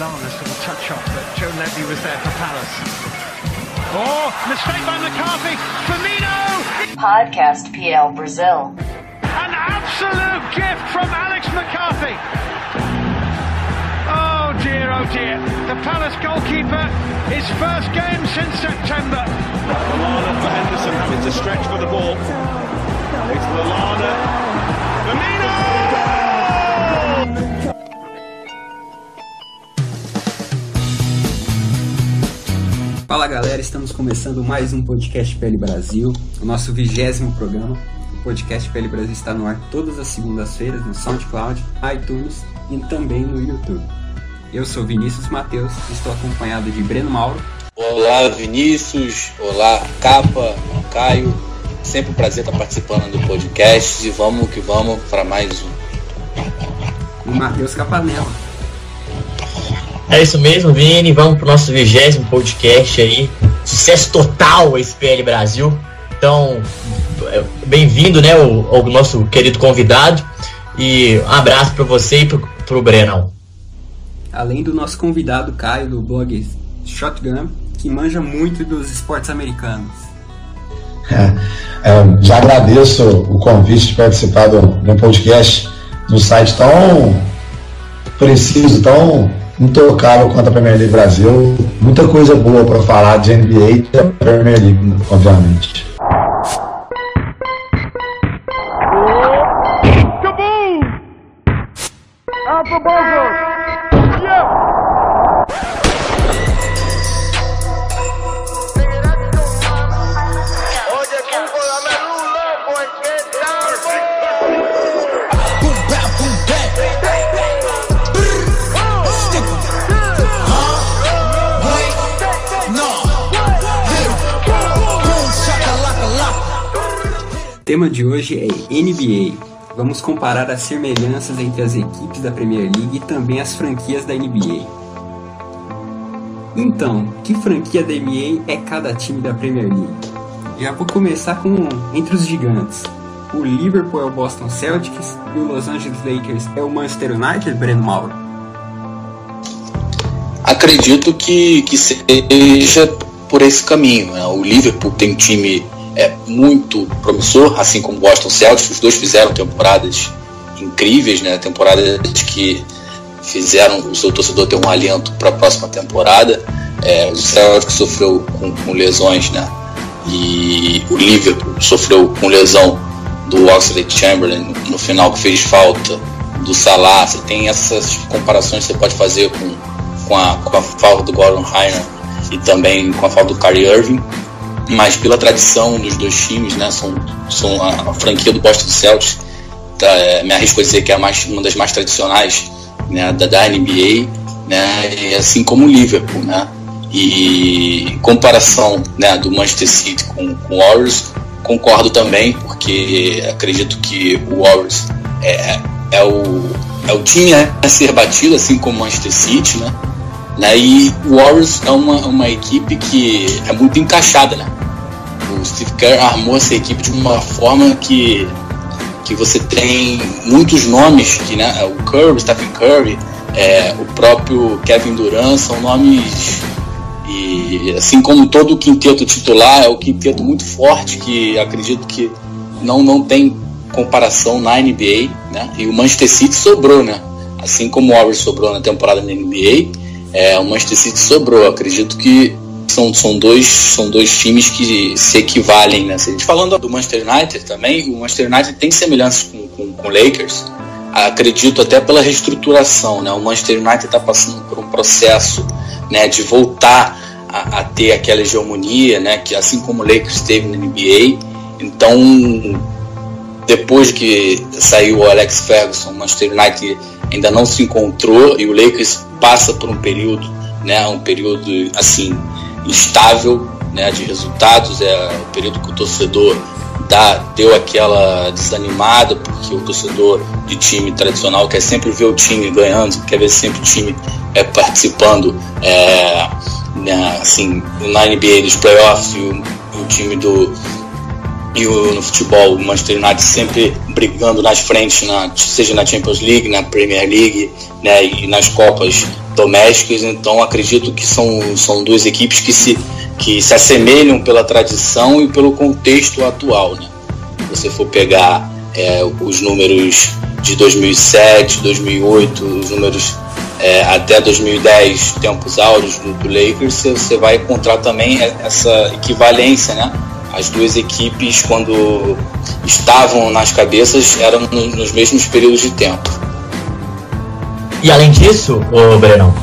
Lana sort of touch off, but Joe Levy was there for Palace. Oh, mistake by McCarthy. Firmino! Podcast PL Brazil. An absolute gift from Alex McCarthy. Oh dear, oh dear. The Palace goalkeeper, his first game since September. Lallana for Henderson having to stretch for the ball. It's Lallana. Firmino! Fala galera, estamos começando mais um podcast PL Brasil, o nosso vigésimo programa. O podcast PL Brasil está no ar todas as segundas-feiras no SoundCloud, iTunes e também no YouTube. Eu sou Vinícius Mateus, estou acompanhado de Breno Mauro. Olá Vinícius, olá Capa, Caio. Sempre um prazer estar participando do podcast e vamos que vamos para mais um. E Matheus Capanella. É isso mesmo, Vini. Vamos pro nosso vigésimo podcast aí. Sucesso total esse PL Brasil. Então, bem-vindo, né, ao, ao, nosso querido convidado. E um abraço para você e pro, pro Brenão. Além do nosso convidado Caio do blog Shotgun, que manja muito dos esportes americanos. É, é, já agradeço o convite de participar do, do podcast no site tão preciso, tão intocável quanto a Premier League Brasil. Muita coisa boa para falar de NBA e da Premier League, obviamente. Tema de hoje é NBA. Vamos comparar as semelhanças entre as equipes da Premier League e também as franquias da NBA. Então, que franquia da NBA é cada time da Premier League? Já vou começar com entre os gigantes. O Liverpool é o Boston Celtics e o Los Angeles Lakers é o Manchester United, Breno Mauro. Acredito que, que seja por esse caminho. Né? O Liverpool tem um time é, muito promissor, assim como Boston Celtics. Os dois fizeram temporadas incríveis, né? temporadas que fizeram o seu torcedor ter um alento para a próxima temporada. É, o Celtics sofreu com, com lesões, né? E o Liverpool sofreu com lesão do Oxley Chamberlain no final que fez falta do Salah. Você tem essas comparações que você pode fazer com, com, a, com a falta do Gordon Hayward e também com a falta do Kyrie Irving. Mas pela tradição dos dois times, né? São, são a, a franquia do Boston Celtics. Tá, é, me arrisco a dizer que é mais, uma das mais tradicionais né, da, da NBA, né, e assim como o Liverpool, né, e comparação né, do Manchester City com, com o Warriors, concordo também, porque acredito que o Warriors é, é, o, é o time a ser batido, assim como o Manchester City, né, né, e o Warriors é uma, uma equipe que é muito encaixada, né, o Steve Kerr armou essa equipe de uma forma que que você tem muitos nomes que né o Curry, Stephen Curry, é, o próprio Kevin Durant são nomes e assim como todo o quinteto titular é o quinteto muito forte que acredito que não não tem comparação na NBA, né? E o Manchester City sobrou, né? Assim como o Warriors sobrou na temporada da NBA, é, o Manchester City sobrou. Acredito que são, são, dois, são dois times que se equivalem. Né? Falando do Manchester United também, o Manchester United tem semelhanças com, com, com o Lakers. Acredito até pela reestruturação. Né? O Manchester United está passando por um processo né, de voltar a, a, ter aquela hegemonia, né, que assim como o Lakers teve na NBA. Então, depois que saiu o Alex Ferguson, o Manchester United ainda não se encontrou e o Lakers passa por um período, né, um período assim instável né, de resultados, é o período que o torcedor dá, deu aquela desanimada, porque o torcedor de time tradicional quer sempre ver o time ganhando, quer ver sempre o time é, participando é, né, assim, na NBA dos playoffs e o, o time do e o, no futebol o Manchester United sempre brigando nas frentes, na, seja na Champions League, na Premier League né, e nas Copas domésticas, então acredito que são, são duas equipes que se, que se assemelham pela tradição e pelo contexto atual. Né? Se você for pegar é, os números de 2007, 2008, os números é, até 2010, tempos áureos do, do Lakers, você vai encontrar também essa equivalência, né? As duas equipes, quando estavam nas cabeças, eram nos mesmos períodos de tempo. E além disso, ô Brenão,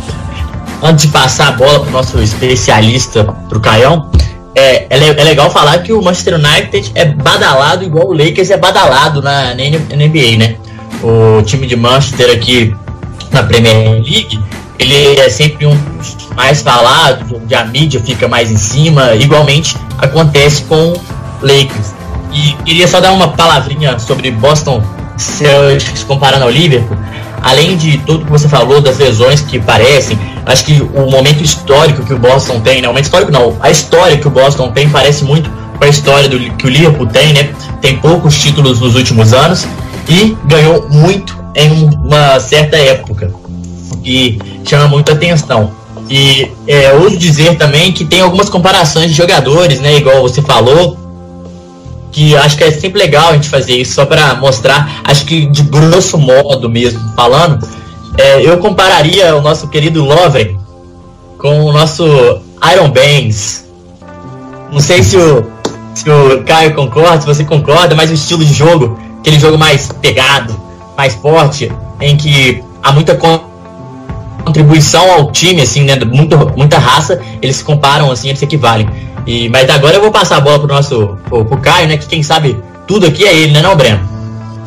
antes de passar a bola para o nosso especialista, para o Caião, é, é, é, legal falar que o Manchester United é badalado igual o Lakers é badalado na, na NBA, né? O time de Manchester aqui na Premier League, ele é sempre um dos mais falados, onde a mídia fica mais em cima. Igualmente acontece com Lakers. E queria só dar uma palavrinha sobre Boston, se comparando ao Liverpool além de tudo que você falou das lesões que parecem, acho que o momento histórico que o Boston tem, né? O momento histórico não, a história que o Boston tem parece muito com a história do, que o Liverpool tem, né? Tem poucos títulos nos últimos anos e ganhou muito em uma certa época, que chama muita atenção. E é, ouso dizer também que tem algumas comparações de jogadores, né? Igual você falou, que acho que é sempre legal a gente fazer isso, só para mostrar, acho que de grosso modo mesmo falando, é, eu compararia o nosso querido Lovren com o nosso Iron Banks. Não sei se o, se o Caio concorda, se você concorda, mas o estilo de jogo, aquele jogo mais pegado, mais forte, em que há muita contribuição ao time, assim, né, muita, muita raça, eles se comparam, assim, eles se equivalem. E, mas agora eu vou passar a bola pro nosso pro, pro Caio, né? Que quem sabe tudo aqui é ele, né, não, Breno?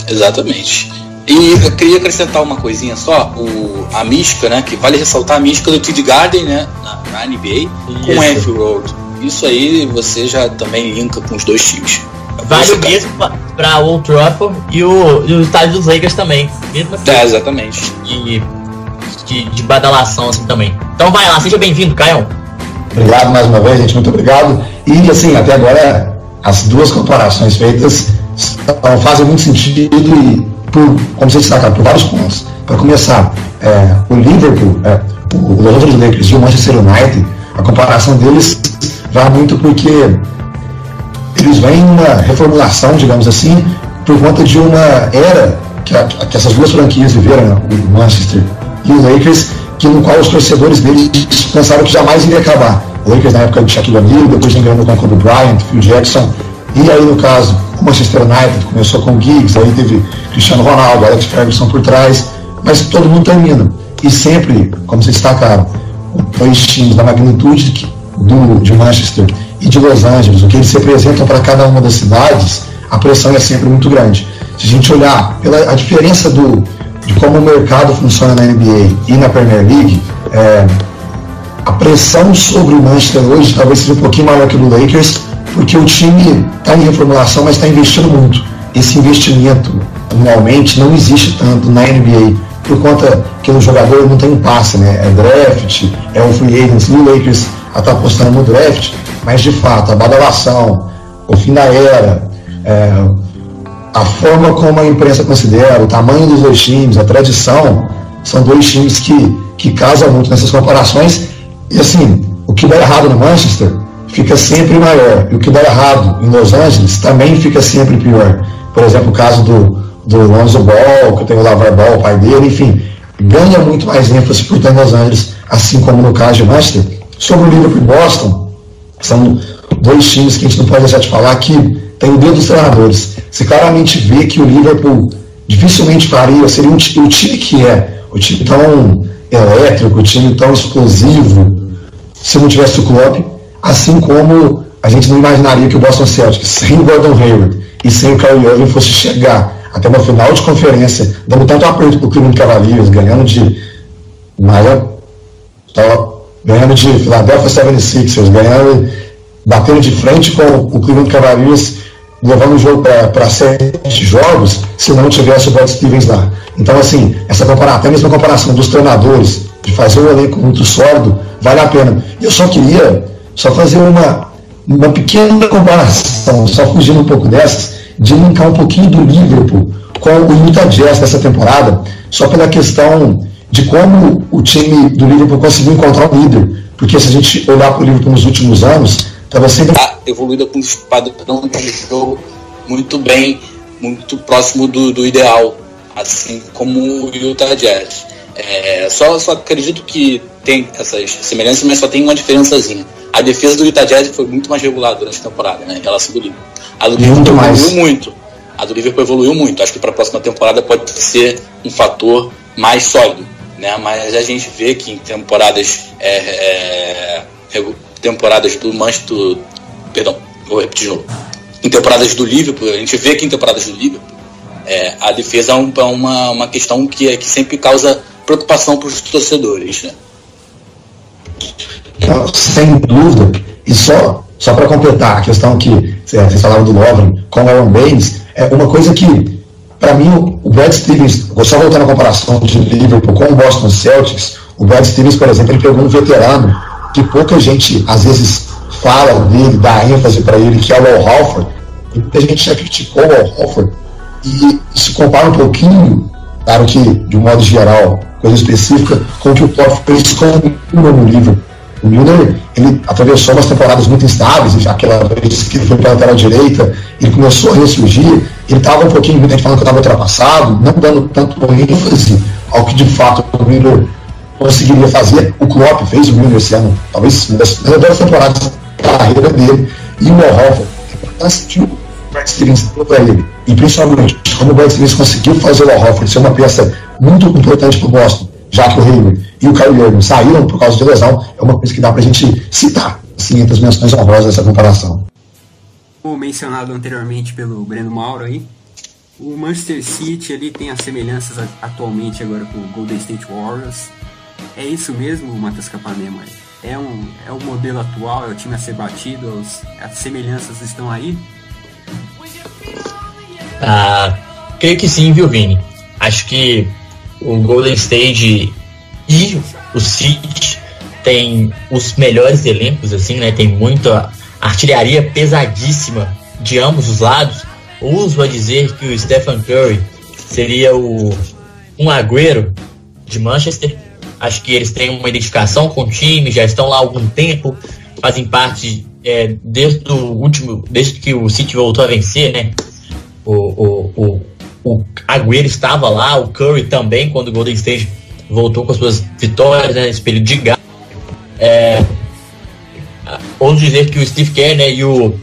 Exatamente. E eu queria acrescentar uma coisinha só, o, a mística, né? Que vale ressaltar a mística do Tid Garden, né? Na, na NBA, Isso. com o Anfield Road. Isso aí você já também linka com os dois times. Vale o mesmo para o Old Trafford e o, e o estádio dos Lakers também. Mesmo assim. É, exatamente. E de, de badalação assim também. Então vai lá, seja bem-vindo, Caio. Obrigado mais uma vez, gente, muito obrigado. E assim, até agora as duas comparações feitas fazem muito sentido e por, como você destacar, por vários pontos. Para começar, é, o Liverpool, é, o Los Angeles Lakers e o Manchester United, a comparação deles vai muito porque eles vêm uma reformulação, digamos assim, por conta de uma era que, que essas duas franquias viveram, o Manchester e o Lakers, que no qual os torcedores deles pensaram que jamais iria acabar. O Lakers na época de Shaquille O'Neal, depois ganhando com Kobe Bryant, Phil Jackson, e aí no caso o Manchester United começou com Giggs, aí teve Cristiano Ronaldo, Alex Ferguson por trás, mas todo mundo termina. E sempre, como vocês destacaram, dois times da magnitude do, de Manchester e de Los Angeles, o que eles representam para cada uma das cidades, a pressão é sempre muito grande. Se a gente olhar pela a diferença do, de como o mercado funciona na NBA e na Premier League, é, a pressão sobre o Manchester hoje talvez seja um pouquinho maior que o do Lakers, porque o time está em reformulação, mas está investindo muito. Esse investimento anualmente não existe tanto na NBA, por conta que o jogador não tem um passe, né? É draft, é um free agent, e o Lakers está apostando no draft, mas de fato, a badalação, o fim da era, é, a forma como a imprensa considera, o tamanho dos dois times, a tradição, são dois times que, que casam muito nessas comparações. E assim, o que dá errado no Manchester fica sempre maior. E o que dá errado em Los Angeles também fica sempre pior. Por exemplo, o caso do, do Lonzo Ball, que tem o Lavar Ball, o pai dele, enfim, ganha muito mais ênfase por estar em Los Angeles, assim como no caso de Manchester. Sobre o Liverpool e Boston, são dois times que a gente não pode deixar de falar que tem o dedo dos treinadores. Você claramente vê que o Liverpool dificilmente faria, seria um, o time que é, o time tão elétrico, o time tão explosivo, se não tivesse o Klopp, assim como a gente não imaginaria que o Boston Celtics, sem o Gordon Hayward e sem o Kyrie Irving, fosse chegar até uma final de conferência, dando tanto aperto para o Cleveland Cavaliers, ganhando de Miami, ganhando de Philadelphia 76ers, ganhando, batendo de frente com o Cleveland Cavaliers levando o jogo para sete jogos se não tivesse o Brad Stevens lá. Então, assim, essa comparação, até mesmo a comparação dos treinadores, de fazer um elenco muito sólido, vale a pena. Eu só queria só fazer uma, uma pequena comparação, só fugindo um pouco dessas, de linkar um pouquinho do Liverpool com o Utah Jazz dessa temporada, só pela questão de como o time do Liverpool conseguiu encontrar um líder. Porque se a gente olhar para o Liverpool nos últimos anos, estava sempre. Tá evoluída com um padrão de jogo muito bem, muito próximo do, do ideal, assim como o Utah Jazz. É, só, só acredito que tem essas semelhanças, mas só tem uma diferençazinha. A defesa do Utah Jazz foi muito mais regular durante a temporada, né, em relação do Liverpool. A do Liverpool Muito mais. evoluiu muito. A do Liverpool evoluiu muito. Acho que para a próxima temporada pode ser um fator mais sólido, né? Mas a gente vê que em temporadas é, é, temporadas do Manchester, perdão, vou repetir de novo. Em temporadas do Liverpool, a gente vê que em temporadas do Liverpool é, a defesa é é uma, uma questão que, é, que sempre causa preocupação para os torcedores, né? Então, sem dúvida, e só, só para completar a questão que é, vocês falavam do Lovren com o Aaron Baines, é uma coisa que, para mim, o- Brad Stevens, só voltar na comparação de Liverpool com o Boston Celtics, o Brad Stevens, por exemplo, ele pegou um veterano que pouca gente, às vezes, fala dele, dá ênfase para ele, que é o Al Halford, muita gente já criticou o Al Halford, e se compara um pouquinho, claro que, de um modo geral, coisa específica, com o que o Klopp fez com o no Liverpool. O Milner, ele atravessou umas temporadas muito instáveis, aquela vez que ele foi para a lateral direita, ele começou a ressurgir, ele estava um pouquinho, muita gente falando que estava ultrapassado, não dando tanto ênfase ao que de fato o Milner conseguiria fazer. O Klopp fez o Milner esse ano, talvez uma das melhores temporadas da carreira dele, e o Mohoff, assistiu o Brad deu para ele, e principalmente como o Brad Stevens conseguiu fazer o Al Horford ser uma peça muito importante para o Boston, já que o Hayward e o Kyrie Irving saíram por causa de lesão, é uma coisa que dá para a gente citar, assim, entre as menções honrosas dessa comparação. Como mencionado anteriormente pelo Breno Mauro aí, o Manchester City ali tem as semelhanças a- atualmente agora com o Golden State Warriors. É isso mesmo, Matheus Capanema? É, um, é o modelo atual, é o time a ser batido, os- as semelhanças estão aí? Ah, creio que sim, viu, Vini? Acho que o Golden State e o City tem os melhores elencos, assim, né? Tem muita artilharia pesadíssima de ambos os lados. Uso a dizer que o Stephen Curry seria o um agüero de Manchester. Acho que eles têm uma identificação com o time, já estão lá há algum tempo, fazem parte é, desde o último, desde que o City voltou a vencer, né? O, o, o, o Agüero estava lá, o Curry também, quando o Golden State voltou com as suas vitórias né, nesse período de gás. É, dizer que o Steve Kerr né, e o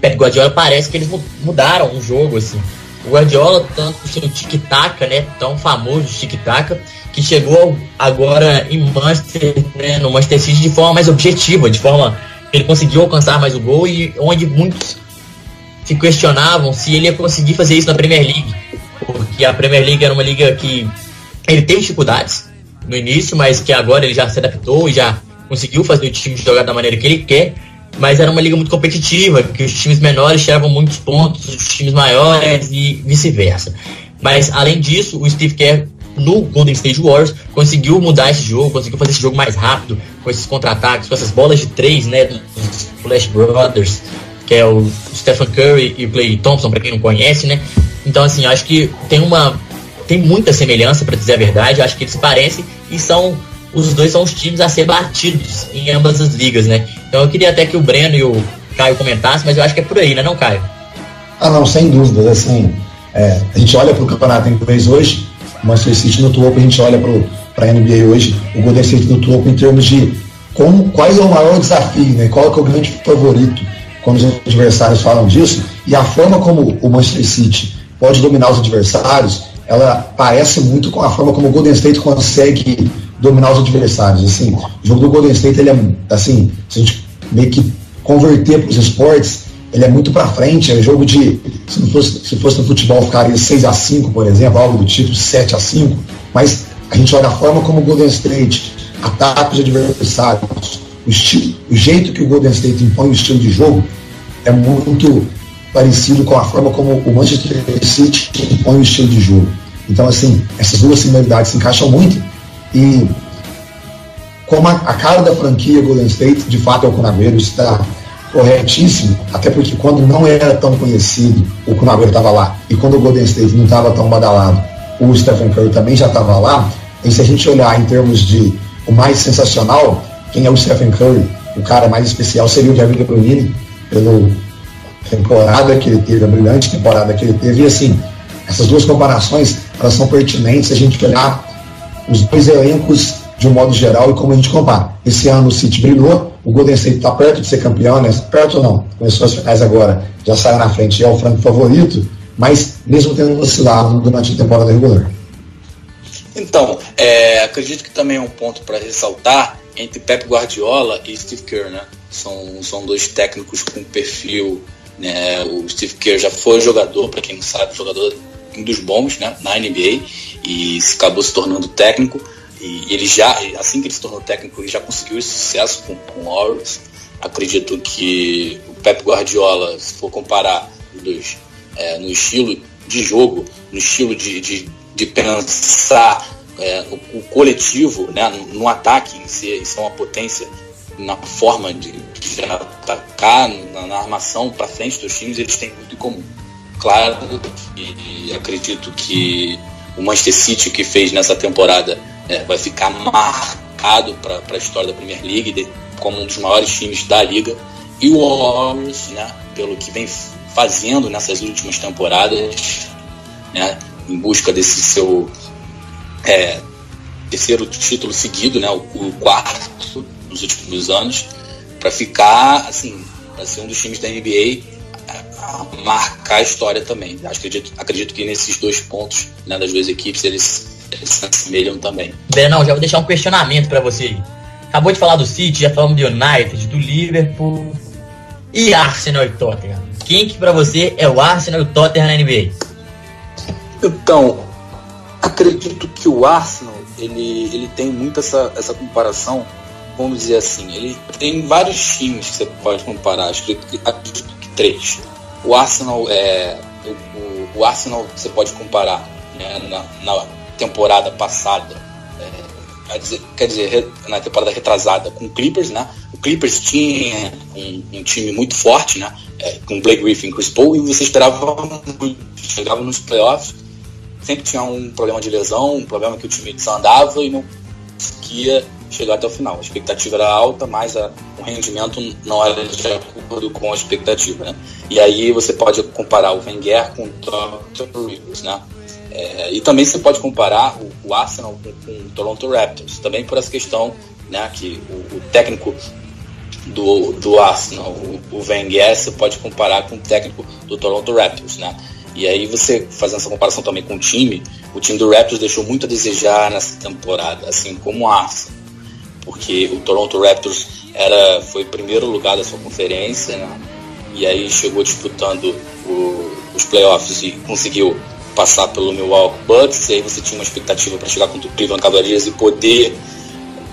Pep Guardiola parece que eles mu- mudaram o jogo, assim. O Guardiola, tanto com seu tic-tac, né, tão famoso tic-tac, que chegou agora em Manchester, né, no Manchester City de forma mais objetiva, de forma que ele conseguiu alcançar mais o gol e onde muitos se questionavam se ele ia conseguir fazer isso na Premier League, porque a Premier League era uma liga que ele teve dificuldades no início, mas que agora ele já se adaptou e já conseguiu fazer o time jogar da maneira que ele quer. Mas era uma liga muito competitiva, que os times menores tiravam muitos pontos, os times maiores e vice-versa. Mas além disso, o Steve Kerr no Golden State Warriors conseguiu mudar esse jogo, conseguiu fazer esse jogo mais rápido, com esses contra-ataques, com essas bolas de três, né, dos Flash Brothers, que é o Stephen Curry e o Clay Thompson, para quem não conhece, né? Então, assim, acho que tem uma tem muita semelhança, para dizer a verdade. Acho que eles parecem e são os dois são os times a ser batidos em ambas as ligas, né? Então, eu queria até que o Breno e o Caio comentassem, mas eu acho que é por aí, né, não, Caio? Ah, não, sem dúvidas. Assim, é, a gente olha para o campeonato inglês hoje, o Manchester City no topo, a gente olha para a NBA hoje, o Golden State no topo em termos de como, qual é o maior desafio, né? qual é, é o grande favorito quando os adversários falam disso, e a forma como o Manchester City pode dominar os adversários, ela parece muito com a forma como o Golden State consegue dominar os adversários. Assim, o jogo do Golden State, ele é, assim, se a gente meio que converter para os esportes, ele é muito para frente, é jogo de, se, fosse, se fosse no futebol, ficaria 6 a 5 por exemplo, algo do tipo, 7 a 5 mas a gente olha a forma como o Golden State ataca os adversários, o, estilo, o jeito que o Golden State impõe o estilo de jogo é muito parecido com a forma como o Manchester City impõe o estilo de jogo. Então, assim, essas duas similaridades se encaixam muito e como a, a cara da franquia Golden State, de fato é o Conagueiro, está corretíssimo, até porque quando não era tão conhecido, o Conagueiro estava lá, e quando o Golden State não estava tão badalado, o Stephen Curry também já estava lá, E se a gente olhar em termos de o mais sensacional, quem é o Stephen Curry, o cara mais especial seria o De Bruyne, pela temporada que ele teve, a brilhante temporada que ele teve. E assim, essas duas comparações, elas são pertinentes. Se a gente olhar os dois elencos de um modo geral e como a gente compara. Esse ano o City brilhou, o Golden State está perto de ser campeão, né? Perto não, começou as finais agora, já saiu na frente, é o franco favorito, mas mesmo tendo oscilado durante a temporada regular. Então, é, acredito que também é um ponto para ressaltar entre Pep Guardiola e Steve Kerr, né? São, são dois técnicos com perfil, né? O Steve Kerr já foi jogador, para quem não sabe, jogador um dos bons, né? Na NBA e acabou se tornando técnico e ele já, assim que ele se tornou técnico, ele já conseguiu esse sucesso com, com o Warriors. Acredito que o Pep Guardiola, se for comparar é, no estilo de jogo, no estilo de, de, de pensar é, o, o, coletivo, né, no, no ataque em é uma potência na forma de, de atacar, na, na armação para frente dos times, eles têm muito em comum. Claro, e, e acredito que o Manchester City que fez nessa temporada é, vai ficar marcado para a história da Premier League de, como um dos maiores times da liga. E o Warriors, né, pelo que vem fazendo nessas últimas temporadas, né, em busca desse seu é, terceiro título seguido, né, o, o quarto nos últimos anos, para ficar assim, para ser um dos times da NBA a marcar a história também. Acredito, acredito que nesses dois pontos né, das duas equipes eles eles se assemelham também. Não, já vou deixar um questionamento para você. Acabou de falar do City, já falamos do United, do Liverpool e Arsenal e Tottenham. Quem que para você é o Arsenal e o Tottenham na NBA? Então, acredito que o Arsenal ele, ele tem muito essa, essa comparação, vamos dizer assim, ele tem vários times que você pode comparar, acredito que, acredito que três. O Arsenal é o, o, o Arsenal você pode comparar né, na, na temporada passada, é, quer, dizer, quer dizer, na temporada retrasada com o Clippers, né? O Clippers tinha um, um time muito forte, né? É, com Blake Griffin e Chris Paul, e você esperava, chegava nos playoffs, sempre tinha um problema de lesão, um problema que o time desandava e não conseguia chegar até o final. A expectativa era alta, mas a, o rendimento não era de acordo com a expectativa. Né? E aí você pode comparar o Wenger com o Dr. Rivers, né? É, e também você pode comparar o, o Arsenal com, com, o Toronto Raptors, também por essa questão né, que o, o técnico do, do Arsenal, o, o Wenger, você pode comparar com o técnico do Toronto Raptors. Né? E aí você fazendo essa comparação também com o time, o time do Raptors deixou muito a desejar nessa temporada, assim como o Arsenal, porque o Toronto Raptors era, foi primeiro lugar da sua conferência, né? e aí chegou disputando o, os playoffs e conseguiu passar pelo Milwaukee Bucks, e aí você tinha uma expectativa para chegar contra o Cleveland Cavaliers e poder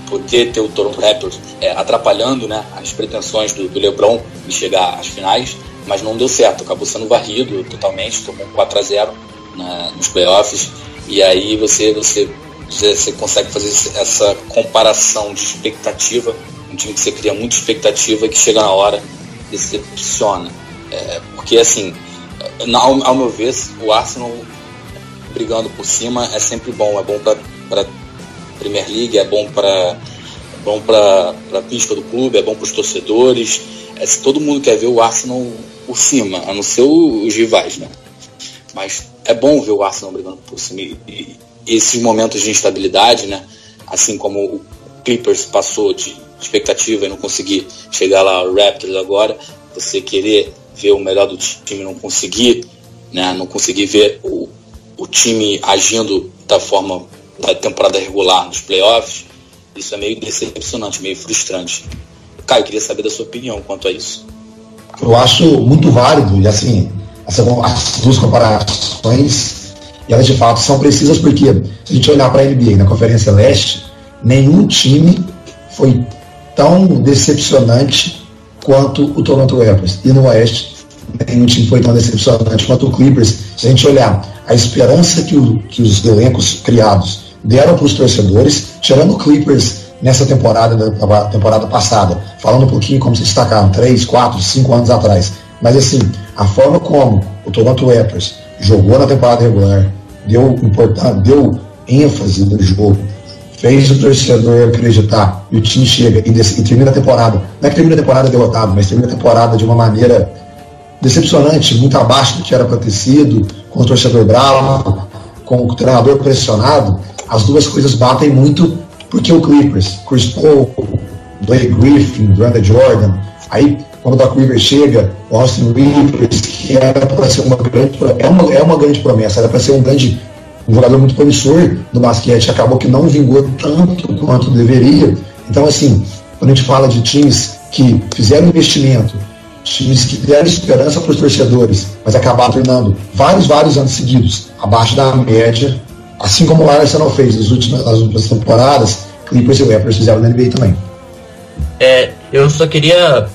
poder ter o Toronto Raptors é, atrapalhando né, as pretensões do, do, LeBron em chegar às finais, mas não deu certo, acabou sendo varrido totalmente, tomou um 4 a 0 na, nos playoffs, e aí você, você, você consegue fazer essa comparação de expectativa, um time que você cria muita expectativa que chega na hora decepciona. É, porque assim, ao, ao meu ver, o Arsenal brigando por cima é sempre bom. É bom para Premier League, é bom para bom para a pista do clube, é bom para os torcedores. É, se todo mundo quer ver o Arsenal por cima, a não ser os rivais, né? Mas é bom ver o Arsenal brigando por cima. E, e esses momentos de instabilidade, né? Assim como o Clippers passou de expectativa e não conseguir chegar lá, o Raptors agora, você querer ver o melhor do time não conseguir, né? Não conseguir ver o, o time agindo da forma da temporada regular nos playoffs, isso é meio decepcionante, meio frustrante. Caio, queria saber da sua opinião quanto a isso. Eu acho muito válido, e assim, as duas comparações, elas de fato são precisas porque, se a gente olhar para a NBA na Conferência Leste, nenhum time foi tão decepcionante quanto o Toronto Raptors. E no Oeste, nenhum time foi tão decepcionante quanto o Clippers. Se a gente olhar a esperança que, o, que os elencos criados deram para os torcedores, tirando o Clippers nessa temporada, da temporada passada, falando um pouquinho como se destacaram, 3, 4, 5 anos atrás. Mas assim, a forma como o Toronto Raptors jogou na temporada regular, deu, deu ênfase no jogo fez o torcedor acreditar e o time chega e, e termina a temporada. Não é que termina a temporada derrotado, mas termina a temporada de uma maneira decepcionante, muito abaixo do que era para ter sido, com o torcedor bravo, com o treinador pressionado. As duas coisas batem muito porque o Clippers, Chris Paul, Blake Griffin, Brandon Jordan, aí quando o Doc Rivers chega, o Austin Rivers, que era para ser uma grande, é uma, é uma grande promessa, era para ser um grande um jogador muito promissor no basquete, acabou que não vingou tanto quanto deveria. Então, assim, quando a gente fala de times que fizeram investimento, times que deram esperança para os torcedores, mas acabaram tornando vários, vários anos seguidos abaixo da média, assim como o Arsenal fez nas últimas, nas últimas temporadas, Clippers e Raptors fizeram na NBA também. É, eu só queria.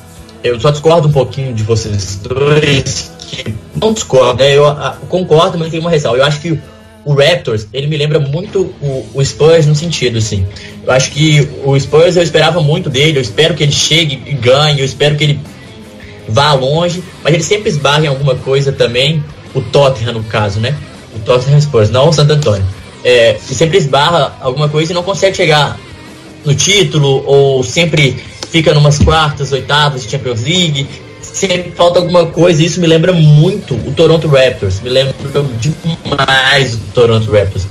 Eu só discordo um pouquinho de vocês dois. Que não discordo, né? Eu, a, concordo, mas tem uma ressalva. Eu acho que o Raptors, ele me lembra muito o, o, Spurs no sentido, assim. Eu acho que o Spurs eu esperava muito dele, eu espero que ele chegue e ganhe, eu espero que ele vá longe, mas ele sempre esbarra em alguma coisa também, o Tottenham no caso, né? O Tottenham Spurs, não o Santo Antônio. É, sempre esbarra alguma coisa e não consegue chegar no título, ou sempre fica numas quartas, oitavas de Champions League, sempre falta alguma coisa. Isso me lembra muito o Toronto Raptors. Me lembra demais o Toronto Raptors.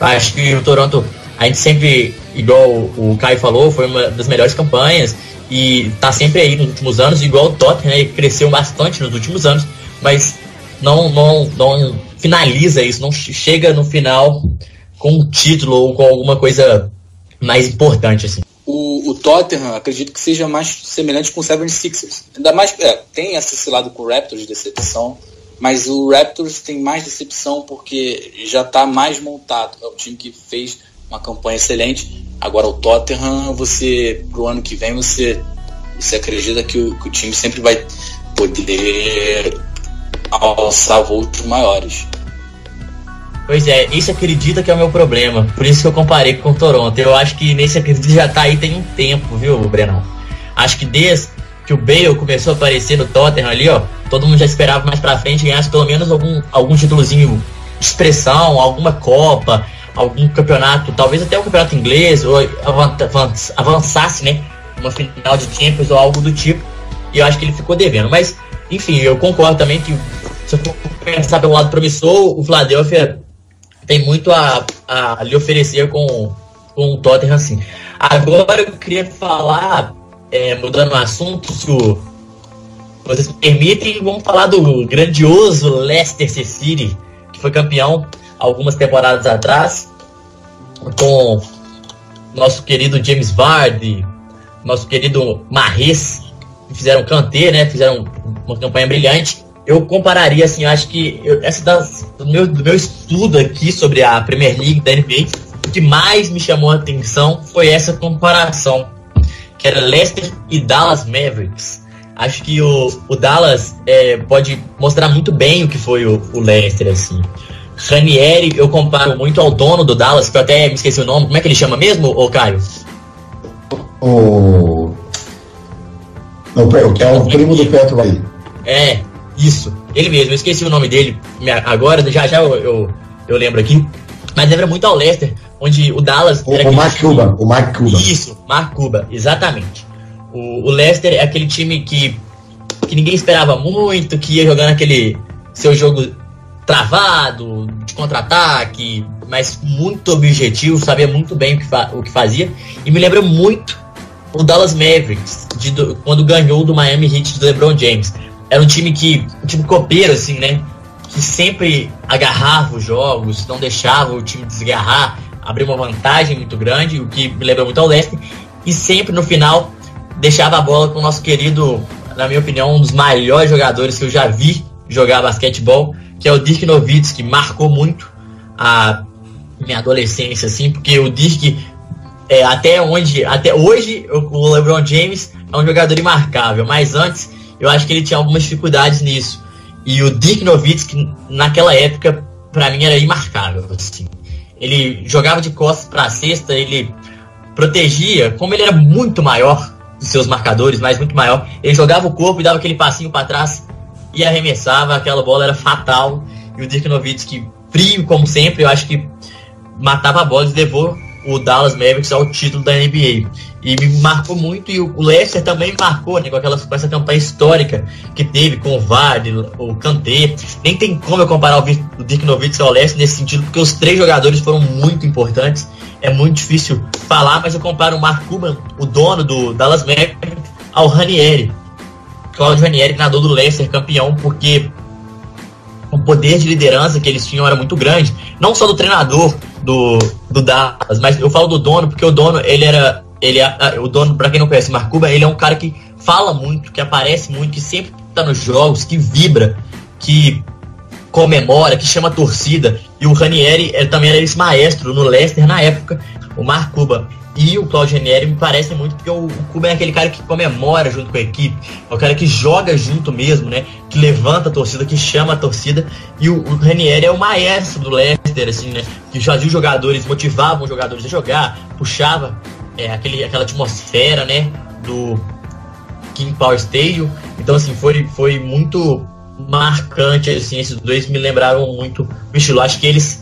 Acho que o Toronto, a gente sempre, igual o Caio falou, foi uma das melhores campanhas e tá sempre aí nos últimos anos, igual o Tottenham, né, cresceu bastante nos últimos anos, mas não, não, não finaliza isso, não chega no final com um título ou com alguma coisa mais importante assim o, o Tottenham acredito que seja mais semelhante com o 76ers. Ainda mais, é, tem esse lado com o Raptors de decepção, mas o Raptors tem mais decepção porque já está mais montado. É o time que fez uma campanha excelente. Agora o Tottenham, você pro ano que vem você, você acredita que o, que o time sempre vai poder alçar voos maiores. Pois é, isso acredita que é o meu problema. Por isso que eu comparei com o Toronto. Eu acho que nesse acredito já tá aí tem um tempo, viu, Brenão? Acho que desde que o Bale começou a aparecer no Tottenham ali, ó, todo mundo já esperava mais pra frente ganhasse pelo menos algum, algum títulozinho de expressão, alguma Copa, algum campeonato, talvez até o um campeonato inglês, ou avançasse, né? Uma final de Champions ou algo do tipo. E eu acho que ele ficou devendo. Mas, enfim, eu concordo também que se for pensar pelo lado promissor, o Philadelphia tem muito a, a lhe oferecer com, com o Tottenham assim. Agora eu queria falar, é, mudando o assunto, se o, vocês permitem, vamos falar do grandioso Leicester City, que foi campeão algumas temporadas atrás, com nosso querido James Vardy, nosso querido Marres, que fizeram canter, né? Fizeram uma campanha brilhante eu compararia assim, acho que eu, essa das, do, meu, do meu estudo aqui sobre a Premier League da NBA, o que mais me chamou a atenção foi essa comparação, que era Leicester e Dallas Mavericks. Acho que o, o Dallas é, pode mostrar muito bem o que foi o, o Leicester, assim. Ranieri, eu comparo muito ao dono do Dallas, que eu até me esqueci o nome. Como é que ele chama mesmo, ô Caio? O. O que é o primo do Petro aí. É, isso, ele mesmo, eu esqueci o nome dele agora, já já eu, eu, eu lembro aqui. Mas lembra muito ao Leicester, onde o Dallas. O, o Mark Cuba, o Mark Cuba. Isso, Mark Cuba, exatamente. O, o Leicester é aquele time que, que ninguém esperava muito, que ia jogando aquele seu jogo travado, de contra-ataque, mas muito objetivo, sabia muito bem o que, o que fazia. E me lembra muito o Dallas Mavericks, de, do, quando ganhou do Miami Heat do LeBron James era um time que. um time copeiro, assim, né? Que sempre agarrava os jogos, não deixava o time desgarrar, abrir uma vantagem muito grande, o que me lembra muito ao Leicester, e sempre no final deixava a bola com o nosso querido, na minha opinião, um dos maiores jogadores que eu já vi jogar basquetebol, que é o Dirk Nowitzki, que marcou muito a minha adolescência, assim, porque o Dirk, é, até onde, até hoje, o LeBron James é um jogador imarcável, mas antes eu acho que ele tinha algumas dificuldades nisso. E o Dirk Nowitzki, naquela época, para mim era imarcável. Assim. Ele jogava de costas para a cesta, ele protegia, como ele era muito maior dos seus marcadores, mas muito maior, ele jogava o corpo e dava aquele passinho para trás e arremessava, aquela bola era fatal. E o Dirk Nowitzki, frio como sempre, eu acho que matava a bola e levou o Dallas Mavericks ao título da NBA. E me marcou muito, e o Leicester também marcou, né, com, aquela, com essa campanha histórica que teve com o Vardy, o Kanté. Nem tem como eu comparar o, o Dirk Nowitzki ao Leicester nesse sentido, porque os três jogadores foram muito importantes. É muito difícil falar, mas eu comparo o Mark Cuban, o dono do Dallas Mavericks, ao Ranieri. Claudio Ranieri, treinador do Leicester, campeão, porque o poder de liderança que eles tinham era muito grande. Não só do treinador do, do Dallas, mas eu falo do dono, porque o dono, ele era. Ele, é, o dono, para quem não conhece Marcuba, ele é um cara que fala muito, que aparece muito, que sempre tá nos jogos, que vibra, que comemora, que chama a torcida. E o Ranieri ele também era esse maestro no Leicester na época. O Marcuba e o Claudio Ranieri me parecem muito porque o, o Cuba é aquele cara que comemora junto com a equipe, é o cara que joga junto mesmo, né? Que levanta a torcida, que chama a torcida. E o, o Ranieri é o maestro do Leicester, assim, né? Que fazia os jogadores, motivava os jogadores a jogar, puxava é, aquele, aquela atmosfera, né? Do King Power Stadium. Então, assim, foi, foi muito marcante, assim, esses dois me lembraram muito o estilo. Acho que eles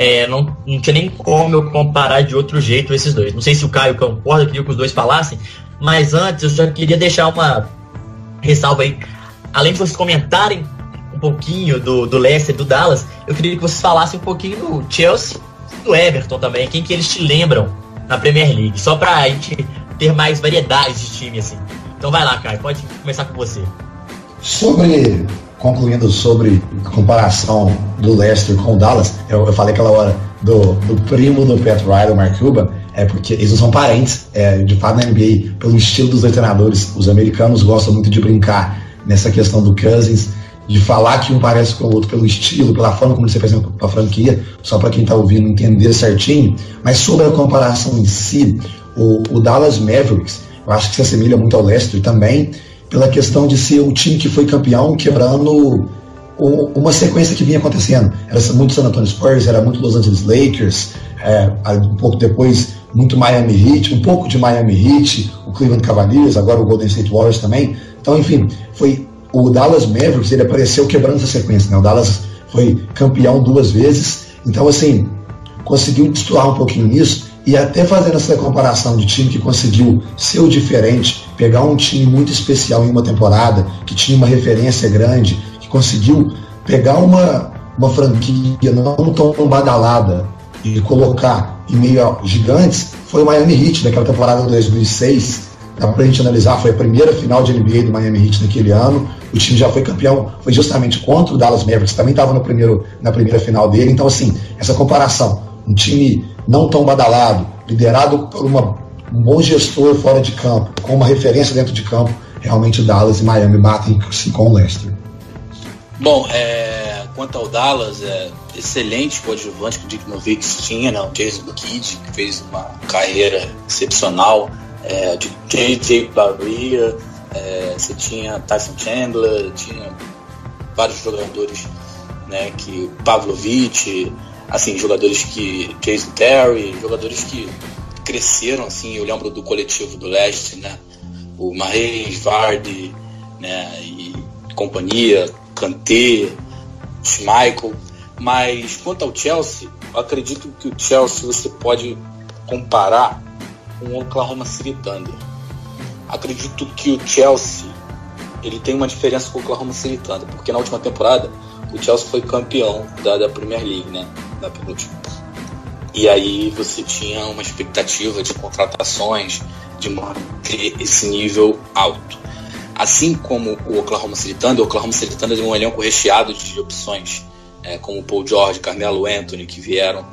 é, não, não tinha nem como eu comparar de outro jeito esses dois. Não sei se o Caio concorda, queria que os dois falassem, mas antes eu já queria deixar uma ressalva aí. Além de vocês comentarem um pouquinho do, do Leicester do Dallas, eu queria que vocês falassem um pouquinho do Chelsea e do Everton também, quem que eles te lembram na Premier League, só pra gente ter mais variedade de time, assim. Então vai lá, Caio, pode começar com você. Sobre concluindo sobre a comparação do Leicester com o Dallas, eu, eu falei aquela hora do, do, primo do Pat Riley, Mark Cuban, é porque eles não são parentes, é, de fato na NBA, pelo estilo dos treinadores, os americanos gostam muito de brincar nessa questão do Cousins, de falar que um parece com o outro pelo estilo, pela forma como ele se apresenta para a franquia, só para quem está ouvindo entender certinho, mas sobre a comparação em si, o, o Dallas Mavericks, eu acho que se assemelha muito ao Leicester também, pela questão de ser o time que foi campeão quebrando uma sequência que vinha acontecendo. Era muito San Antonio Spurs, era muito Los Angeles Lakers, é, um pouco depois muito Miami Heat, um pouco de Miami Heat, o Cleveland Cavaliers, agora o Golden State Warriors também. Então, enfim, foi o Dallas Mavericks, ele apareceu quebrando essa sequência. Né? O Dallas foi campeão duas vezes, então assim, conseguiu destoar um pouquinho nisso e até fazendo essa comparação de time que conseguiu ser o diferente, pegar um time muito especial em uma temporada, que tinha uma referência grande, que conseguiu pegar uma, uma franquia não tão badalada e colocar em meio a gigantes, foi o Miami Heat daquela temporada de 2006. Dá pra gente analisar, foi a primeira final de NBA do Miami Heat naquele ano. O time já foi campeão, foi justamente contra o Dallas Mavericks, também estava na primeira final dele. Então, assim, essa comparação, um time não tão badalado, liderado por uma, um bom gestor fora de campo, com uma referência dentro de campo, realmente Dallas e Miami batem-se com o Leicester. Bom, é, quanto ao Dallas, é excelente coadjuvante que o Dick Nowitzki tinha, né? o Jason Kidd, que fez uma carreira excepcional, é, de J.J. Barrier, é, você tinha Tyson Chandler, tinha vários jogadores, né, que Pavlovich, assim, jogadores que. Jason Terry, jogadores que cresceram, assim, eu lembro do coletivo do Leste, né? O Marreis, Vardy, né? E companhia, Kanté, Schmeichel. Mas quanto ao Chelsea, acredito que o Chelsea você pode comparar com o Oklahoma City Thunder. Acredito que o Chelsea ele tem uma diferença com o Oklahoma City Thunder, porque na última temporada o Chelsea foi campeão da, da Premier League, né? Da penúltima. E aí você tinha uma expectativa de contratações, de manter esse nível alto. Assim como o Oklahoma City Thunder, o Oklahoma City Thunder tem um elenco recheado de opções, é, como o Paul George, Carmelo Anthony, que vieram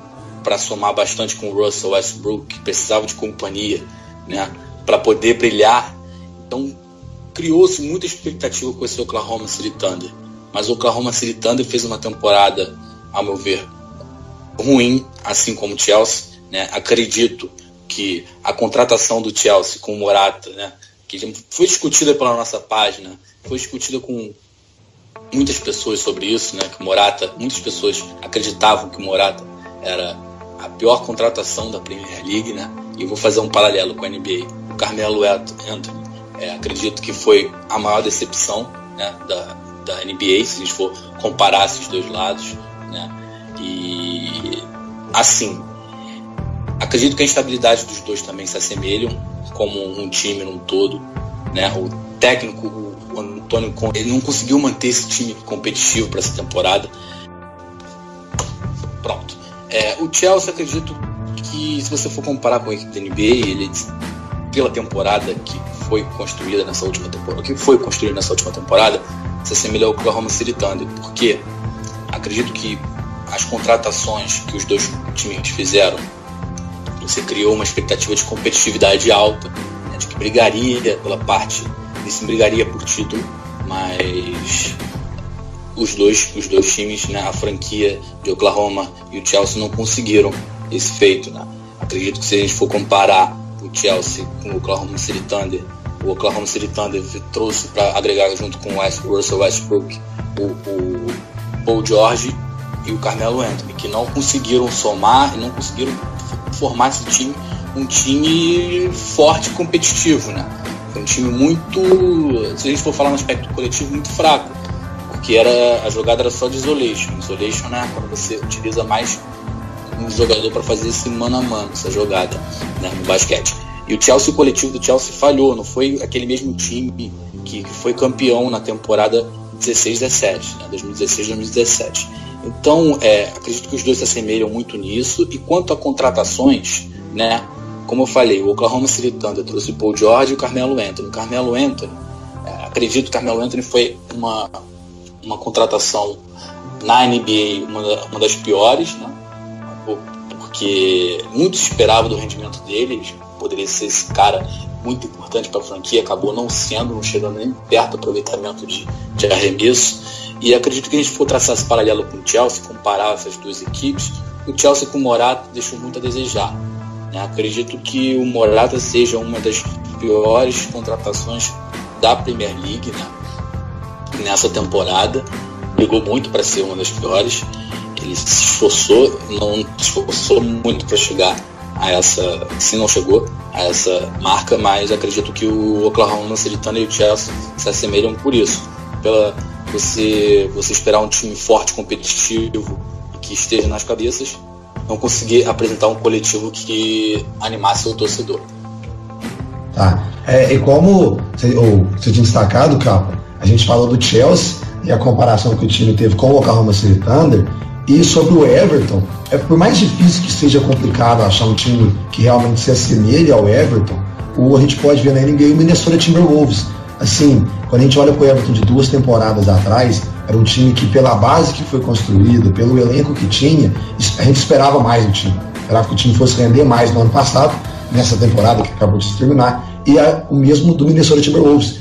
para somar bastante com o Russell Westbrook, que precisava de companhia, né, para poder brilhar. Então criou-se muita expectativa com esse Oklahoma City Thunder mas o Oklahoma City Thunder fez uma temporada, a meu ver, ruim, assim como o Chelsea. Né? Acredito que a contratação do Chelsea com o Morata, né? que foi discutida pela nossa página, foi discutida com muitas pessoas sobre isso, né? que Morata, muitas pessoas acreditavam que o Morata era a pior contratação da Premier League, né? E vou fazer um paralelo com a NBA. O Carmelo Anthony, é, acredito que foi a maior decepção né, da, da NBA, se a gente for comparar esses dois lados, né? E assim, acredito que a instabilidade dos dois também se assemelham como um time num todo. Né? O técnico, o Antônio Conte, ele não conseguiu manter esse time competitivo para essa temporada. Pronto. É, o Chelsea, acredito que se você for comparar com a equipe da NBA, ele pela temporada que foi construída nessa última temporada, que foi construída nessa última temporada, se assemelha ao Oklahoma City Thunder, porque acredito que as contratações que os dois times fizeram, você criou uma expectativa de competitividade alta, né, de que brigaria pela parte, se brigaria por título, mas os dois, os dois times, né, a franquia de Oklahoma e o Chelsea não conseguiram esse feito. Né? Acredito que se a gente for comparar o Chelsea com o Oklahoma City Thunder, o Oklahoma City Thunder trouxe para agregar junto com o Russell Westbrook o, o Paul George e o Carmelo Anthony, que não conseguiram somar e não conseguiram formar esse time um time forte e competitivo, né? Foi um time muito, se a gente for falar no aspecto coletivo, muito fraco, porque era a jogada era só de isolation. Isolation é quando você utiliza mais um jogador para fazer esse mano a mano, essa jogada né, no basquete. E o Chelsea, o coletivo do Chelsea falhou, não foi aquele mesmo time que, foi campeão na temporada 16-17, né, 2016-2017. Então, é, acredito que os dois se assemelham muito nisso. E quanto a contratações, né, como eu falei, o Oklahoma City Thunder trouxe o Paul George e o Carmelo Anthony. O Carmelo Anthony, é, acredito que o Carmelo Anthony foi uma, uma contratação na NBA, uma, uma das piores, né? porque muito se esperava do rendimento dele, poderia ser esse cara muito importante para a franquia, acabou não sendo, não chegando nem perto do aproveitamento de, de arremesso. E acredito que a gente for traçar esse paralelo com o Chelsea, comparar essas duas equipes, o Chelsea com o Morata deixou muito a desejar. Né? Acredito que o Morata seja uma das piores contratações da Premier League né? nessa temporada. Brigou muito para ser uma das piores ele se esforçou, não se esforçou muito para chegar a essa, se não chegou a essa marca, mas acredito que o Oklahoma City Thunder e o Chelsea se assemelham por isso, pela você você esperar um time forte, competitivo que esteja nas cabeças, não conseguir apresentar um coletivo que animasse o torcedor. Tá. É, e como você, ou, você tinha destacado, Capa, a gente falou do Chelsea e a comparação que o time teve com o Oklahoma City Thunder, e sobre o Everton, é por mais difícil que seja complicado achar um time que realmente se assemelhe ao Everton, o, a gente pode ver na NBA o Minnesota Timberwolves. Assim, quando a gente olha para o Everton de duas temporadas atrás, era um time que, pela base que foi construída, pelo elenco que tinha, a gente esperava mais do time. Esperava que o time fosse render mais no ano passado, nessa temporada que acabou de terminar, e o mesmo do Minnesota Timberwolves.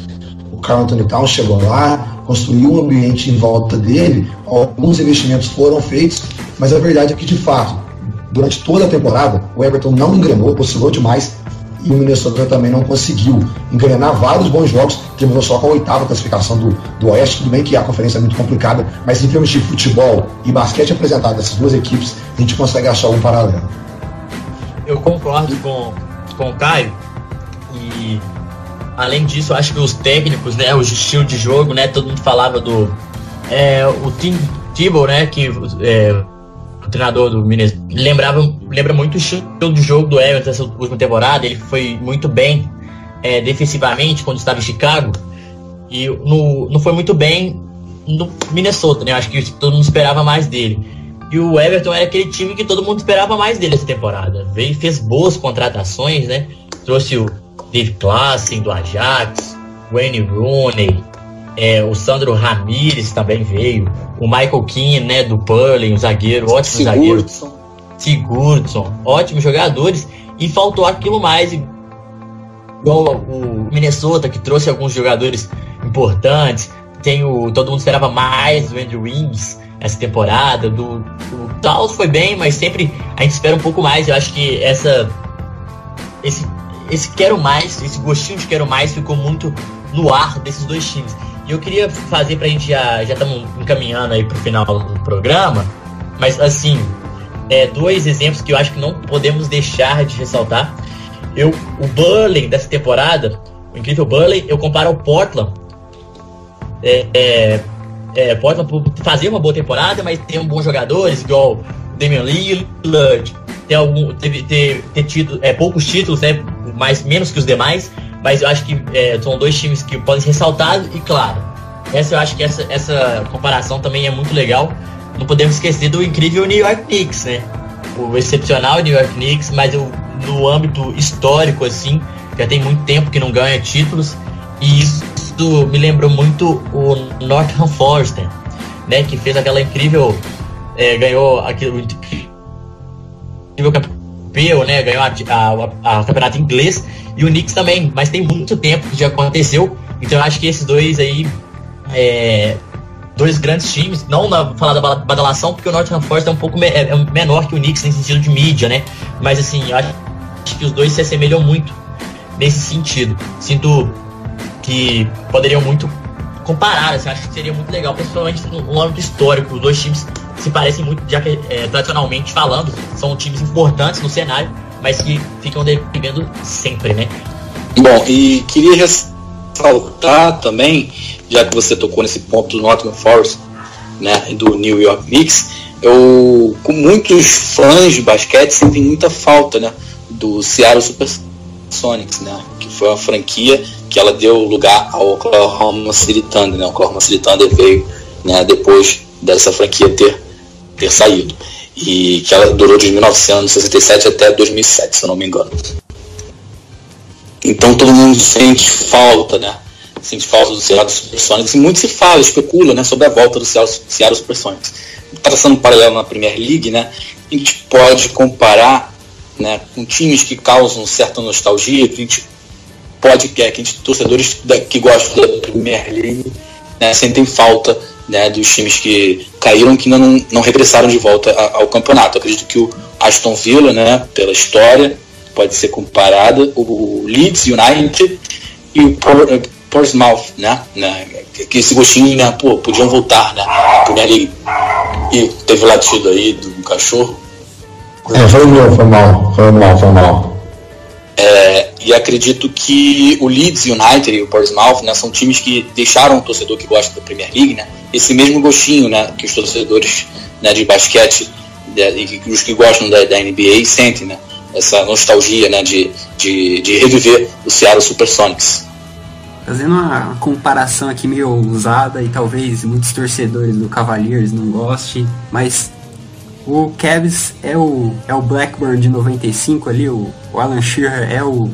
O Carl Anthony Towns chegou lá, construiu um ambiente em volta dele, alguns investimentos foram feitos, mas a verdade é que, de fato, durante toda a temporada, o Everton não engrenou, oscilou demais, e o Minnesota também não conseguiu engrenar vários bons jogos, terminou só com a oitava classificação do, do Oeste, tudo bem que a conferência é muito complicada, mas em termos de futebol e basquete apresentado dessas duas equipes, a gente consegue achar um paralelo. Eu concordo com, com o Caio, e além disso, acho que os técnicos, né, o estilo de jogo, né, todo mundo falava do é, o Tim Tebow, né, que é, o treinador do Minas lembrava lembra muito o estilo de jogo do Everton essa última temporada. Ele foi muito bem é, defensivamente quando estava em Chicago e no, não foi muito bem no Minnesota, né? Acho que todo mundo esperava mais dele. E o Everton era aquele time que todo mundo esperava mais dele essa temporada. Veio fez boas contratações, né? Trouxe o Dave Klassen do Ajax, Wayne Rooney, é, o Sandro Ramires também veio, o Michael Keane, né, do Purling, o zagueiro, ótimo zagueiro. Sigurdsson, ótimos jogadores, e faltou aquilo mais, igual o Minnesota, que trouxe alguns jogadores importantes, tem o, todo mundo esperava mais do Andrew Wings essa temporada, do, o Taos foi bem, mas sempre a gente espera um pouco mais, eu acho que essa esse esse quero mais, esse gostinho de quero mais ficou muito no ar desses dois times. E eu queria fazer pra gente já já estamos encaminhando aí pro final do programa, mas assim, é, dois exemplos que eu acho que não podemos deixar de ressaltar. Eu, o Burley dessa temporada, o incrível Burley, eu comparo ao Portland. É, é, é, Portland fazer uma boa temporada, mas tem um bons jogadores, igual Damian Lillard, ter algum teve, ter, ter tido é, poucos títulos, né? Mais menos que os demais, mas eu acho que é, são dois times que podem ser ressaltados e claro, essa eu acho que essa, essa comparação também é muito legal. Não podemos esquecer do incrível New York Knicks, né? O excepcional New York Knicks, mas eu, no âmbito histórico assim, já tem muito tempo que não ganha títulos e isso me lembrou muito o Northam Forest, né? Que fez aquela incrível é, ganhou aquele incrível campeão, né? Ganhou a, a, a, campeonato inglês e o Knicks também, mas tem muito tempo que já aconteceu. Então eu acho que esses dois aí, é, dois grandes times, não na falar da badalação, porque o Nottingham Forest é um pouco me, é, é menor que o Knicks em sentido de mídia, né? Mas assim, eu acho que os dois se assemelham muito nesse sentido. Sinto que poderiam muito comparar, assim, acho que seria muito legal, principalmente no âmbito histórico. Os dois times se parecem muito, já que é, tradicionalmente falando, são times importantes no cenário, mas que ficam devendo sempre, né? Bom, e queria ressaltar também, já que você tocou nesse ponto do Nottingham Forest, né, do New York Knicks, eu, com muitos fãs de basquete, sentem muita falta, né, do Seattle Supersonics, né, que foi uma franquia que ela deu lugar ao Oklahoma City Thunder, né, o Oklahoma City Thunder veio, né, depois dessa franquia ter ter saído. E que ela durou de 1967 até 2007, se eu não me engano. Então todo mundo sente falta, né? Sente falta do Seattle Supersonics. E muito se fala, especula, né? Sobre a volta do Seattle Supersonics. Traçando um paralelo na Premier League, né? A gente pode comparar né, com times que causam certa nostalgia, que a gente pode, que, é, a gente, torcedores que gostam da Premier League, né, sentem falta né, dos times que caíram que ainda não, não regressaram de volta a, ao campeonato. acredito que o Aston Villa, né, pela história, pode ser comparada, o, o Leeds United e o eh, Portsmouth, né, né, que esse gostinho, né, pô, podiam voltar, né, Premier League. E teve latido aí do cachorro. É, foi meu, foi mal, foi mal, foi mal. E acredito que o Leeds United e o Portsmouth né, são times que deixaram o torcedor que gosta da Premier League né, esse mesmo gostinho né, que os torcedores né, de basquete e os que gostam da, da, NBA sentem, né, essa nostalgia né, de, de, de reviver o Seattle Supersonics. Fazendo uma comparação aqui meio ousada e talvez muitos torcedores do Cavaliers não gostem, mas o Cavs é o, é o Blackburn de 95 ali, o, o Alan Shearer é o,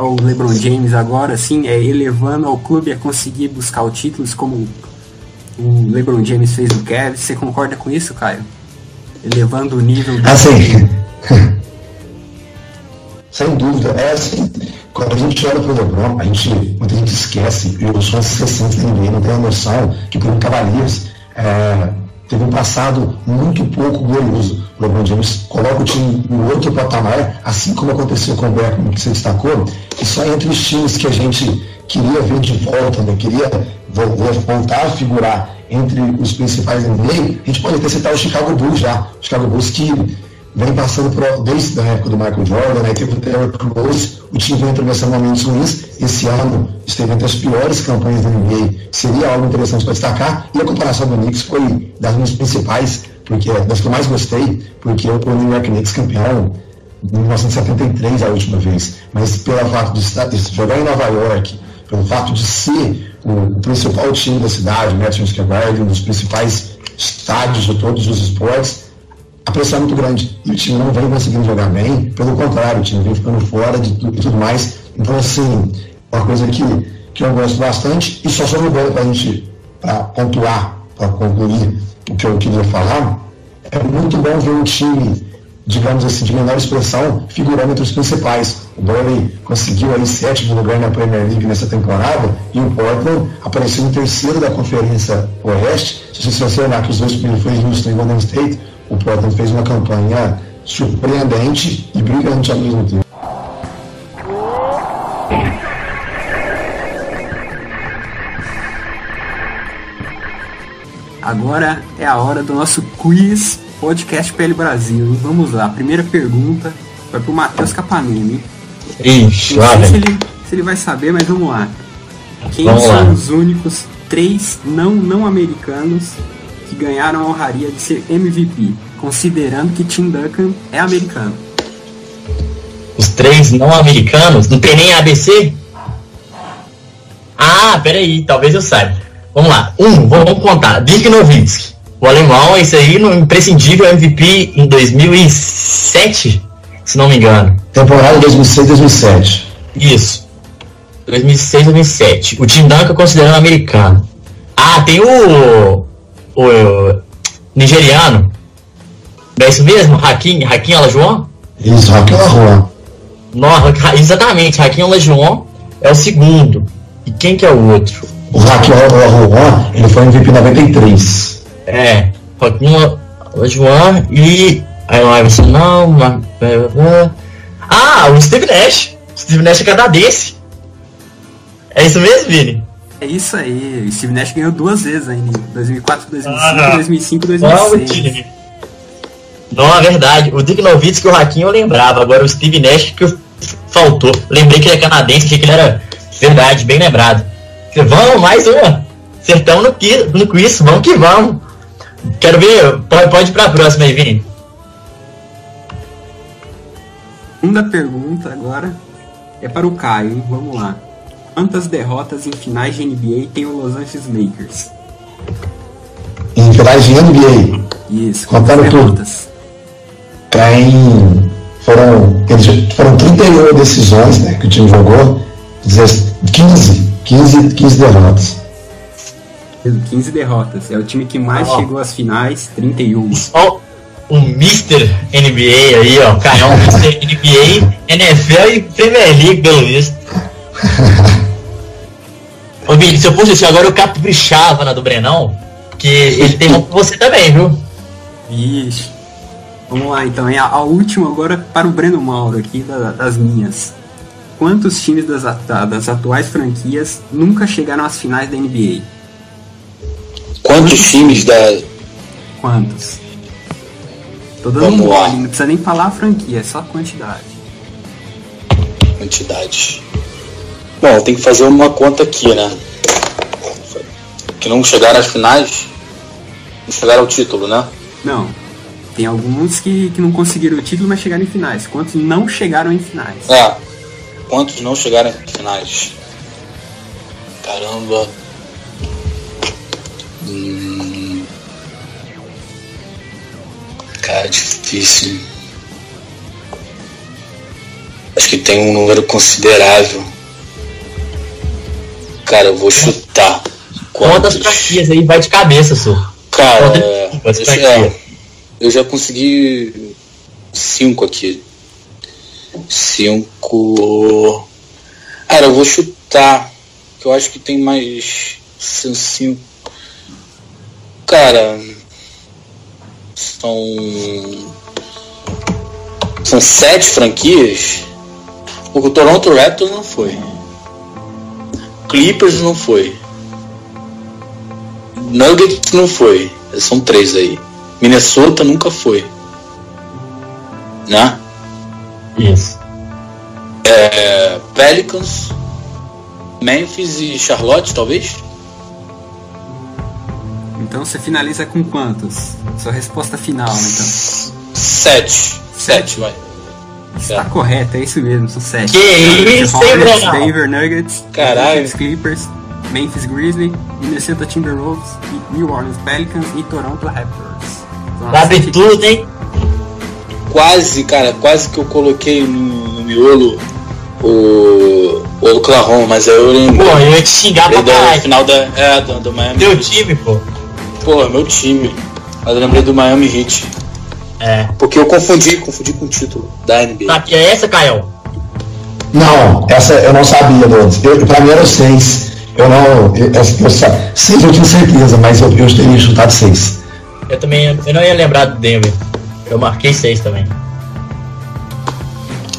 é o LeBron James agora, assim, é elevando ao clube a conseguir buscar o títulos como o LeBron James fez no Cavs. Você concorda com isso, Caio? Elevando o nível do... Assim, sem dúvida, é assim, quando a gente olha para o LeBron, a gente, muita gente esquece, e os fãs 60 ninguém não tem a noção que o Cavaliers é, teve um passado muito pouco glorioso. LeBron James coloca o time no outro patamar, assim como aconteceu com o Beckman, que você destacou, e só entre os times que a gente queria ver de volta, né? queria voltar a figurar entre os principais NBA, a gente pode até citar o Chicago Bulls já. O Chicago Bulls que vem passando por, desde a época do Michael Jordan, né? teve o Terry Rose, o time vem atravessando momentos ruins. Esse ano esteve entre as piores campanhas da NBA. Seria algo interessante para destacar. E a comparação do Knicks foi das minhas principais, porque das que eu mais gostei, porque o New York Knicks campeão em 1973 a última vez. Mas pelo fato de, de jogar em Nova York, pelo fato de ser o, o principal time da cidade, Madison Square Garden, um dos principais estádios de todos os esportes, a pressão é muito grande. E o time não vem conseguindo jogar bem, pelo contrário, o time vem ficando fora de tudo e tudo mais. Então, assim, uma coisa que, que eu gosto bastante, e só sobre bola para a gente pra pontuar, para concluir o que eu queria falar, é muito bom ver um time, digamos assim, de menor expressão, figurando entre os principais. O Burnley conseguiu aí sétimo lugar na Premier League nessa temporada e o Portland apareceu em terceiro da Conferência Oeste. Se você olhar que os dois primeiros foi Houston e Golden State, o Portland fez uma campanha surpreendente e brilhante ao mesmo tempo. Agora é a hora do nosso quiz podcast PL Brasil. Vamos lá, primeira pergunta vai pro Matheus Capanini. Ixi, Não sei se ele, se ele vai saber, mas vamos lá. Quem Vamos são lá. os únicos três não não americanos que ganharam a honraria de ser MVP, considerando que Tim Duncan é americano. Os três não americanos? Não tem nem ABC? Ah, peraí, talvez eu saiba. Vamos lá. Um, vamos contar. Dirk Nowitzki. O alemão, esse aí, no imprescindível MVP em 2007, se não me engano. Temporada 2006-2007. Isso. 2006, 2007. O Tim Duncan considerando americano. Ah, tem o. O. nigeriano. É isso mesmo? Hakim, Hakim Olajuwon? Isso. Não, Ra- exatamente, Hakim Olajuwon é o segundo. E quem que é o outro? O Raquel Arroa, ele foi MVP 93. É, Hakim Olajuwon e... Aí o Iverson não... Ma- Ah, o Steve Nash. Steve Nash é canadense. É isso mesmo, Vini? É isso aí, o Steve Nash ganhou duas vezes ainda, em 2004, 2005, Ah, 2005 Qual o 2006. time? Não, é verdade. O Dick Nowitzki e o Hakim eu lembrava. Agora o Steve Nash que faltou. Lembrei que ele é canadense, achei que ele era verdade, bem lembrado. Vamos, mais uma. Acertamos no, qui- no quiz, vamos que vamos. Quero ver, pode, pode ir pra próxima aí, Vini. Segunda pergunta agora é para o Caio, hein? Vamos lá. Quantas derrotas em finais de NBA tem o Los Angeles Lakers? Em finais de NBA, Isso, Contando quantas tudo. derrotas? tem. Foram, eles, foram 31 decisões né, que o time jogou, 16 15, 15, 15 derrotas. 15 derrotas. É o time que mais Ó. chegou às finais, 31. Ó, o Mr. NBA aí, ó. Caião, Mr. NBA, NFL e Premier League, pelo visto. Ô, Vini, se eu fosse assim, agora eu caprichava na do Brenão, que ele tem uma pra você também, viu? Vixe. Vamos lá então, e a, a última agora para o Breno Mauro aqui da- das minhas. Quantos times das, das atuais franquias nunca chegaram às finais da NBA? Quantos times da. Quantos? Tô dando Vamos um não precisa nem falar a franquia, é só a quantidade. quantidade? Bom, tem que fazer uma conta aqui, né? Que não chegaram às finais, não chegaram ao título, né? Não. Tem alguns que, que não conseguiram o título, mas chegaram em finais. Quantos não chegaram em finais? É. Quantos não chegaram às finais? Caramba. Hum. Cara, difícil. Acho que tem um número considerável. Cara, eu vou chutar. Quantas franquias aí vai de cabeça, senhor? Cara, Quantas deixa- franquia? é, eu já consegui cinco aqui. Cinco. Cara, eu vou chutar. Que eu acho que tem mais. Cinco. Cara. São. São sete franquias. O Toronto Raptors não foi. Clippers não foi. Nuggets não foi. São três aí. Minnesota nunca foi. Né? Isso. É, Pelicans, Memphis e Charlotte, talvez? Então você finaliza com quantos? Sua resposta final, né, então. Sete. Sete, vai. Está correto, é isso mesmo, são sete. Que isso, hein, Hornets? Denver Nuggets, Caralho. Memphis Clippers, Memphis Grizzlies, Minnesota Timberwolves, New Orleans Pelicans e Toronto Raptors. Sabe tudo, hein? Quase, cara, quase que eu coloquei no, no miolo o, o Oklahoma, mas aí eu lembrei. Pô, eu ia te xingar pra caralho. final da. É, do, do Miami. Teu time, pô. Pô, meu time. Mas eu lembrei do Miami Heat. É. Porque eu confundi, confundi com o título da NBA. Sabe que é essa, Caio? Não, essa eu não sabia, Lourdes. Eu, pra mim era seis. Eu não. Eu, essa- eu, seis eu tinha certeza, mas eu, eu teria chutado seis. Eu também eu não ia lembrar do Denver. Eu marquei seis também.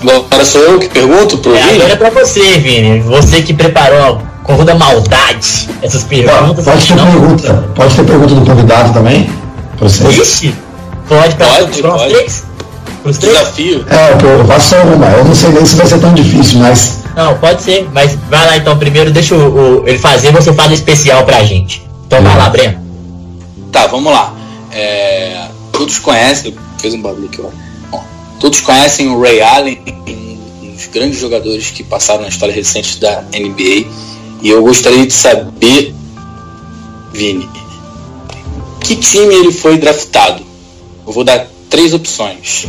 Agora sou eu que pergunto pro É, Vini? agora é pra você, Vini. Você que preparou com toda maldade essas perguntas. Pode ter pergunta. Pode ter pergunta do convidado também? Pra vocês? Ixi! Pode pra Pode, pode. três? Pros três? Desafio. É, eu faço só uma. Eu não sei nem se vai ser tão difícil, mas. Não, pode ser, mas vai lá então primeiro, deixa o, o- ele fazer, você faz o especial pra gente. Então vai lá, Breno. Tá, vamos lá. É, todos conhecem. Fez um barulho aqui, ó. Bom, todos conhecem o Ray Allen, um dos grandes jogadores que passaram na história recente da NBA. E eu gostaria de saber, Vini, que time ele foi draftado? Eu vou dar três opções.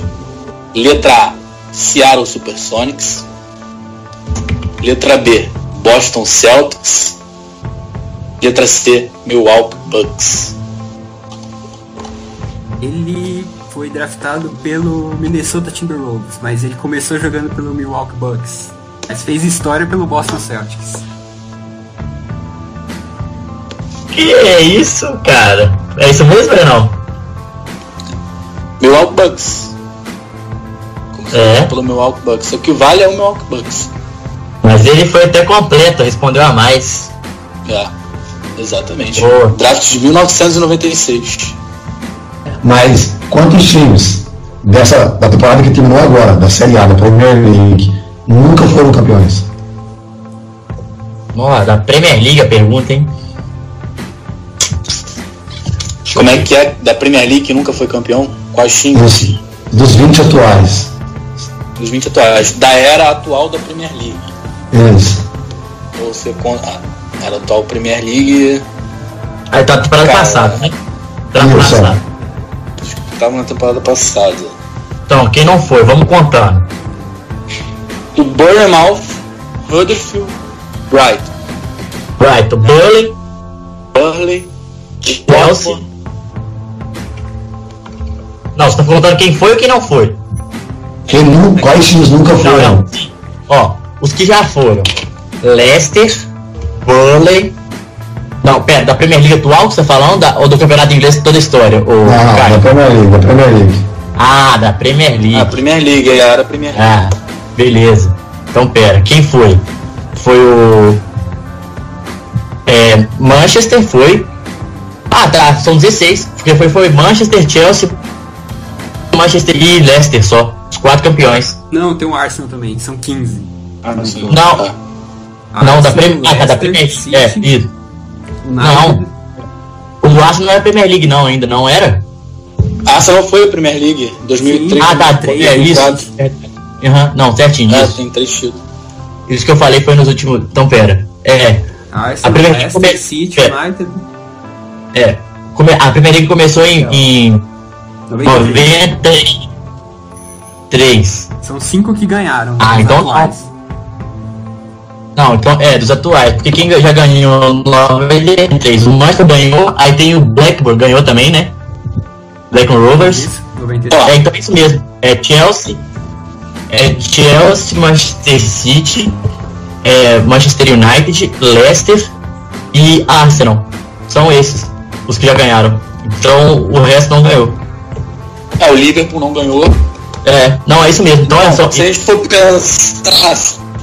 Letra A, Seattle Supersonics. Letra B, Boston Celtics. Letra C, Milwaukee Bucks. Ele foi draftado pelo Minnesota Timberwolves, mas ele começou jogando pelo Milwaukee Bucks. Mas fez história pelo Boston Celtics. Que é isso, cara? É isso mesmo ou não? Milwaukee Bucks. Começou É. pelo Milwaukee Bucks. O que vale é o Milwaukee Bucks. Mas ele foi até completo, respondeu a mais. É, exatamente. Boa. Draft de 1996. Mas quantos times dessa da temporada que terminou agora, da Série A, da Premier League, nunca foram campeões? Ó, da Premier League a pergunta, hein? Como é que é da Premier League que nunca foi campeão? Quais times? Dos, dos 20 atuais. Dos 20 atuais. Da era atual da Premier League. Isso. Ou você conta. Ah, era atual Premier League. Aí tá temporada passada, né? Temporada Isso, passada. Tava na temporada passada. Então, quem não foi? Vamos contando. O Bournemouth, Huddersfield, Brighton, Brighton, Burley, Burley, Chelsea. Não, você tá contando quem foi ou quem não foi? Quem nu, quais times nunca Não, foram? não. Ó, os que já foram. Leicester, Burley. Não, pera, da Premier League atual que você tá falando da- ou do Campeonato Inglês toda a história? O Não, Caio? da Premier League, da Premier League. Ah, da Premier League. A Premier League, era a Premier League. Ah, beleza. Então pera, quem foi? Foi o. É, Manchester foi. Ah tá, são 16. Porque foi, foi Manchester, Chelsea, Manchester e Leicester só. Os quatro campeões. Não, tem o Arsenal também, são 15. Ah, não sei. Não. Ah, não, da Premier ah, tá, da Premier City, É, isso. Não. O Arsenal não era Premier League não ainda, não era? Arsenal foi a Premier League, 2003. Ah, tá, 2004. é isso. Aham, Não, certinho, É, isso. tem três títulos. Isso que eu falei foi nos últimos. Então pera. É, Arsenal, A Premier League come- City, é. United. é. Come- A Premier League começou em, em 93. 93. São cinco que ganharam. Ah, então atuais. Não, então é, dos atuais. Porque quem já ganhou no 93? O Manchester ganhou, aí tem o Blackburn, ganhou também, né? Blackburn Rovers. Isso, 93. É, então é isso mesmo. É Chelsea. É Chelsea, Manchester City, é Manchester United, Leicester e Arsenal. São esses os que já ganharam. Então o resto não ganhou. É, o Liverpool não ganhou. É, não, é isso mesmo. Então é só. Se a gente for pensar,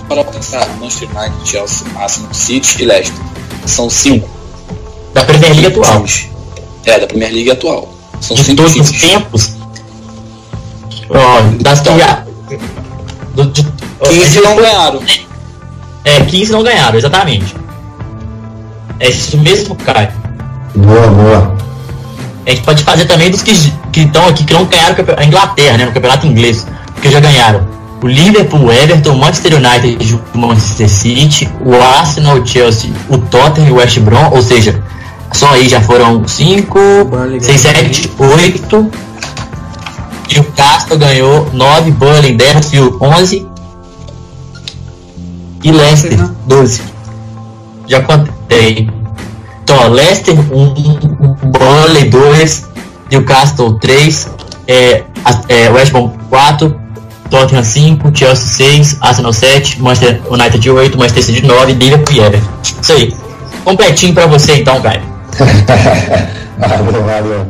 para pensar, Manchester United, Chelsea, Arsenal, City e Leicester. São cinco Da Premier League atual. times. É, da Premier League atual. São de cinco todos os times. tempos. Ó, das que já. do- de, ó, 15 não ganharam. É, 15 não ganharam, exatamente. É isso mesmo, Caio. Boa, boa. A gente pode fazer também dos que que estão aqui, que não ganharam a Inglaterra, né? No campeonato inglês. Porque já ganharam o Liverpool, o Everton, o Manchester United, o Manchester City, o Arsenal, o Chelsea, o Tottenham e o West Brom. Ou seja, só aí já foram 5, Burnley 6, ganhou 7, 8. E o Castro ganhou 9, Burnley 10, Field 11. E Leicester Uhum. 12. Já contei. Então, ó, Leicester 1, Burnley 2, Newcastle 3, é, é, West Brom 4, Tottenham 5, Chelsea 6, Arsenal 7, Manchester United 8, Manchester City 9, Liverpool e Everton. Isso aí. Completinho pra você então, Caio. valeu, valeu.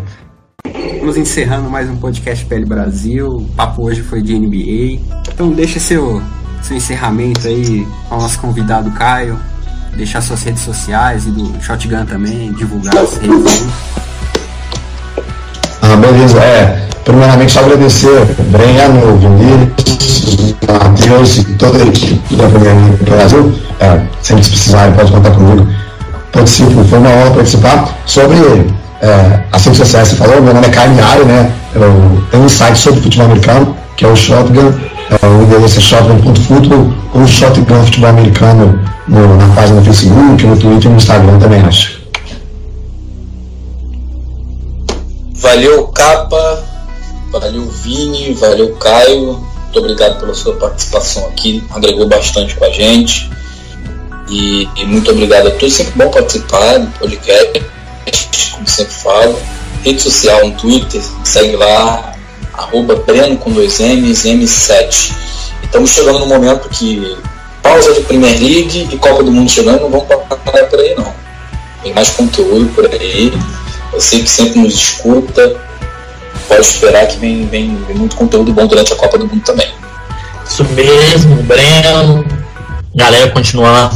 Vamos encerrando mais um podcast PL Brasil. O papo hoje foi de NBA. Então deixa seu, seu encerramento aí com o nosso convidado Caio. Deixar suas redes sociais e do Shotgun também, divulgar as redes aí. Ah, beleza. É, primeiramente agradecer Breno, Vinícius, Matheus e toda a equipe da Premier Brasil. É, sempre se precisarem, pode contar comigo. Participo, foi uma honra participar. Sobre é, as redes você falou, meu nome é Caio Miari, né? Eu tenho um site sobre futebol americano, que é o Shotgun, é, o endereço é shotgun.futebol ou Shotgun Futebol Americano no, na página do Facebook, no Twitter e no Instagram também, acho. Valeu, Capa, valeu, Vini, valeu, Caio. Muito obrigado pela sua participação aqui, agregou bastante com a gente. E, e muito obrigado a todos. Sempre bom participar do podcast, como sempre falo. Rede social no Twitter, segue lá, arroba Breno com dois M's, M7. Estamos chegando no momento que pausa de Premier League e Copa do Mundo chegando, não vamos parar por aí não. Tem mais conteúdo por aí. Você que sempre nos escuta, pode esperar que vem, vem, vem muito conteúdo bom durante a Copa do Mundo também. Isso mesmo, Breno. Galera, continuar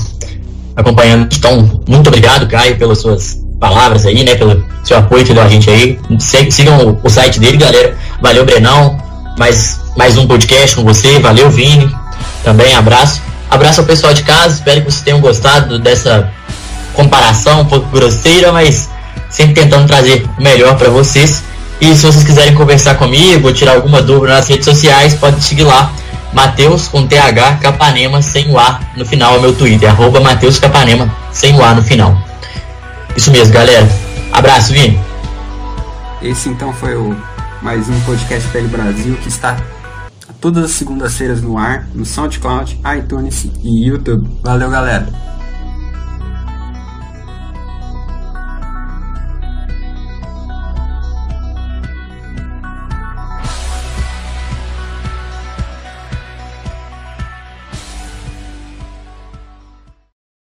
acompanhando. Então, muito obrigado, Caio, pelas suas palavras aí, né? Pelo seu apoio que deu a gente aí. Sigam o, site dele, galera. Valeu, Brenão. Mais, mais um podcast com você. Valeu, Vini. Também abraço. Abraço ao pessoal de casa. Espero que vocês tenham gostado dessa comparação um pouco grosseira, mas sempre tentando trazer o melhor para vocês. E se vocês quiserem conversar comigo tirar alguma dúvida nas redes sociais, pode seguir lá. Mateus com TH Capanema sem o A no final é meu Twitter, arroba Mateus Capanema sem o A no final. Isso mesmo, galera. Abraço, Vini. Esse então foi o mais um podcast PL Brasil que está todas as segundas-feiras no ar, no SoundCloud, iTunes e YouTube. Valeu, galera!